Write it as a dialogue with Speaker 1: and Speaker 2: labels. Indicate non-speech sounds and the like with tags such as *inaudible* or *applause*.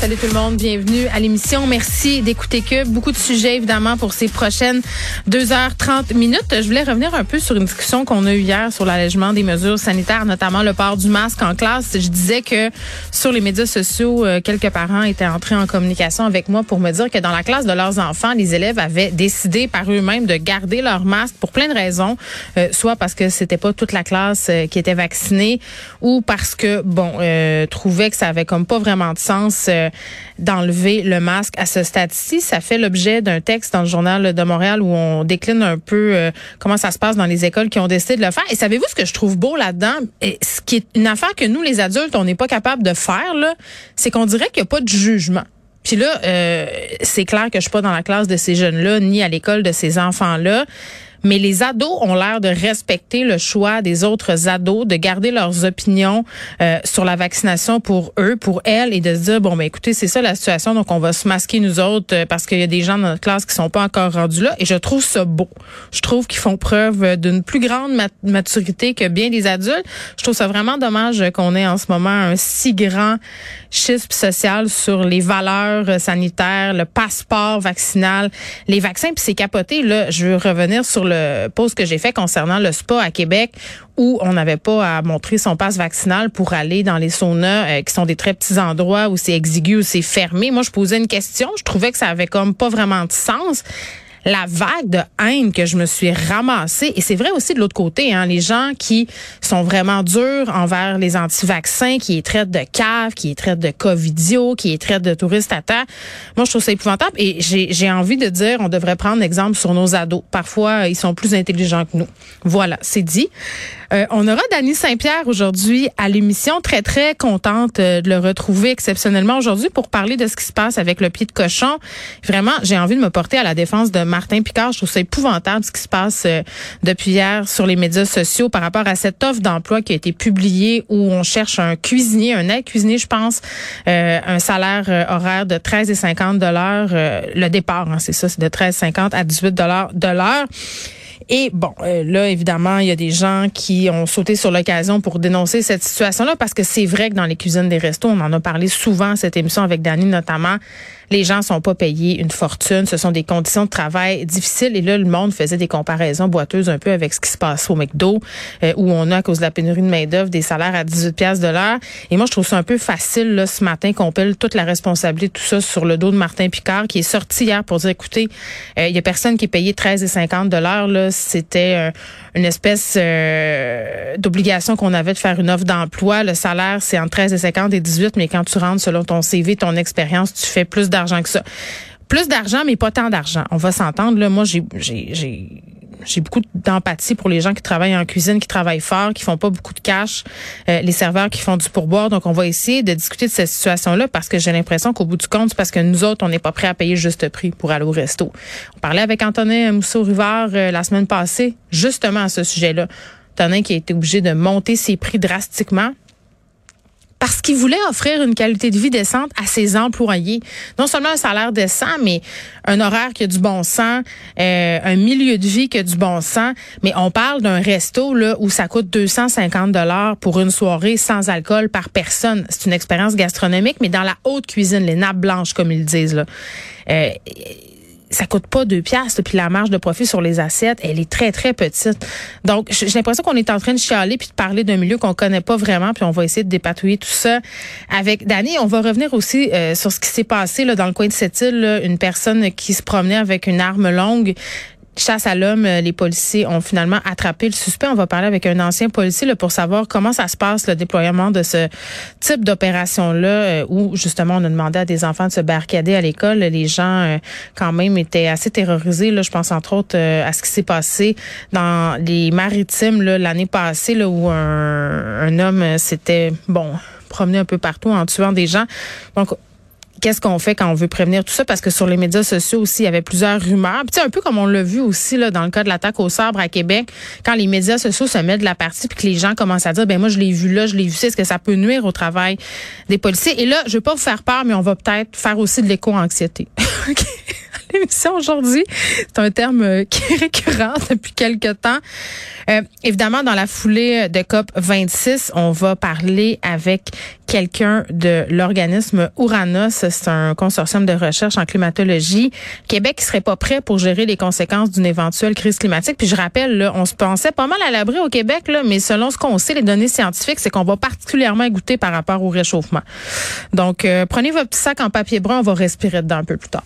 Speaker 1: Salut tout le monde, bienvenue à l'émission. Merci d'écouter Cube. Beaucoup de sujets évidemment pour ces prochaines 2h30 minutes. Je voulais revenir un peu sur une discussion qu'on a eue hier sur l'allègement des mesures sanitaires, notamment le port du masque en classe. Je disais que sur les médias sociaux, euh, quelques parents étaient entrés en communication avec moi pour me dire que dans la classe de leurs enfants, les élèves avaient décidé par eux-mêmes de garder leur masque pour plein de raisons, euh, soit parce que c'était pas toute la classe euh, qui était vaccinée ou parce que bon, trouvaient que ça avait comme pas vraiment de sens d'enlever le masque à ce stade-ci. Ça fait l'objet d'un texte dans le journal de Montréal où on décline un peu euh, comment ça se passe dans les écoles qui ont décidé de le faire. Et savez-vous ce que je trouve beau là-dedans? Ce qui est une affaire que nous, les adultes, on n'est pas capable de faire, là, c'est qu'on dirait qu'il n'y a pas de jugement. Puis là, euh, c'est clair que je suis pas dans la classe de ces jeunes-là, ni à l'école de ces enfants-là mais les ados ont l'air de respecter le choix des autres ados, de garder leurs opinions euh, sur la vaccination pour eux, pour elles, et de se dire bon ben écoutez c'est ça la situation, donc on va se masquer nous autres euh, parce qu'il y a des gens dans notre classe qui sont pas encore rendus là. Et je trouve ça beau. Je trouve qu'ils font preuve d'une plus grande maturité que bien des adultes. Je trouve ça vraiment dommage qu'on ait en ce moment un si grand schisme social sur les valeurs sanitaires, le passeport vaccinal, les vaccins. Puis c'est capoté là. Je veux revenir sur post que j'ai fait concernant le spa à Québec où on n'avait pas à montrer son passe vaccinal pour aller dans les saunas euh, qui sont des très petits endroits où c'est exigu, où c'est fermé. Moi, je posais une question. Je trouvais que ça avait comme pas vraiment de sens la vague de haine que je me suis ramassée, et c'est vrai aussi de l'autre côté, hein, les gens qui sont vraiment durs envers les anti-vaccins, qui les traitent de caves, qui les traitent de covidio, qui les traitent de touristes à terre. Moi, je trouve ça épouvantable et j'ai envie de dire, on devrait prendre exemple sur nos ados. Parfois, ils sont plus intelligents que nous. Voilà, c'est dit. Euh, on aura Dany Saint-Pierre aujourd'hui à l'émission. Très, très contente euh, de le retrouver exceptionnellement aujourd'hui pour parler de ce qui se passe avec le pied de cochon. Vraiment, j'ai envie de me porter à la défense de Martin Picard. Je trouve ça épouvantable ce qui se passe euh, depuis hier sur les médias sociaux par rapport à cette offre d'emploi qui a été publiée où on cherche un cuisinier, un aide-cuisinier, je pense, un salaire horaire de 13,50 dollars. le départ, hein, c'est ça, c'est de 13,50 à 18 dollars de l'heure. Et bon, euh, là, évidemment, il y a des gens qui ont sauté sur l'occasion pour dénoncer cette situation-là parce que c'est vrai que dans les cuisines des restos, on en a parlé souvent cette émission avec Dani notamment, les gens sont pas payés une fortune, ce sont des conditions de travail difficiles. Et là le monde faisait des comparaisons boiteuses un peu avec ce qui se passe au McDo euh, où on a à cause de la pénurie de main-d'œuvre des salaires à 18 pièces de l'heure. Et moi je trouve ça un peu facile là ce matin qu'on pèle toute la responsabilité de tout ça sur le dos de Martin Picard qui est sorti hier pour dire écoutez, euh, il y a personne qui est payé 13 et 50 dollars là, c'était euh, une espèce d'obligation qu'on avait de faire une offre d'emploi, le salaire c'est entre 13 et 50 et 18 mais quand tu rentres selon ton CV, ton expérience, tu fais plus d'argent Plus d'argent, mais pas tant d'argent. On va s'entendre. Là, moi, j'ai, beaucoup d'empathie pour les gens qui travaillent en cuisine, qui travaillent fort, qui font pas beaucoup de cash, euh, les serveurs qui font du pourboire. Donc, on va essayer de discuter de cette situation-là parce que j'ai l'impression qu'au bout du compte, c'est parce que nous autres, on n'est pas prêts à payer juste prix pour aller au resto. On parlait avec Antonin Mousseau-Rivard euh, la semaine passée, justement à ce sujet-là. Antonin qui a été obligé de monter ses prix drastiquement parce qu'il voulait offrir une qualité de vie décente à ses employés. Non seulement un salaire décent, mais un horaire qui a du bon sens, euh, un milieu de vie qui a du bon sens. Mais on parle d'un resto là où ça coûte 250 dollars pour une soirée sans alcool par personne. C'est une expérience gastronomique, mais dans la haute cuisine, les nappes blanches comme ils disent là. Euh, ça coûte pas deux piastres, puis la marge de profit sur les assiettes, elle est très, très petite. Donc, j'ai l'impression qu'on est en train de chialer puis de parler d'un milieu qu'on connaît pas vraiment, puis on va essayer de dépatouiller tout ça avec Dani. On va revenir aussi euh, sur ce qui s'est passé là, dans le coin de cette île, une personne qui se promenait avec une arme longue chasse à l'homme, euh, les policiers ont finalement attrapé le suspect. On va parler avec un ancien policier là, pour savoir comment ça se passe le déploiement de ce type d'opération-là, euh, où justement on a demandé à des enfants de se barricader à l'école. Les gens euh, quand même étaient assez terrorisés. Je pense entre autres à ce qui s'est passé dans les maritimes l'année passée, où un, un homme s'était bon promené un peu partout en tuant des gens. Donc qu'est-ce qu'on fait quand on veut prévenir tout ça? Parce que sur les médias sociaux aussi, il y avait plusieurs rumeurs. Puis, un peu comme on l'a vu aussi là, dans le cas de l'attaque au sabre à Québec, quand les médias sociaux se mettent de la partie puis que les gens commencent à dire, ben moi, je l'ai vu là, je l'ai vu, est-ce que ça peut nuire au travail des policiers? Et là, je veux pas vous faire peur, mais on va peut-être faire aussi de l'éco-anxiété. *laughs* *laughs* l'émission aujourd'hui. C'est un terme euh, *laughs* qui est récurrent depuis quelque temps. Euh, évidemment, dans la foulée de COP 26, on va parler avec quelqu'un de l'organisme Uranos. C'est un consortium de recherche en climatologie. Québec qui serait pas prêt pour gérer les conséquences d'une éventuelle crise climatique. Puis je rappelle, là, on se pensait pas mal à l'abri au Québec, là, mais selon ce qu'on sait, les données scientifiques, c'est qu'on va particulièrement goûter par rapport au réchauffement. Donc, euh, prenez votre petit sac en papier brun, on va respirer dedans un peu plus tard.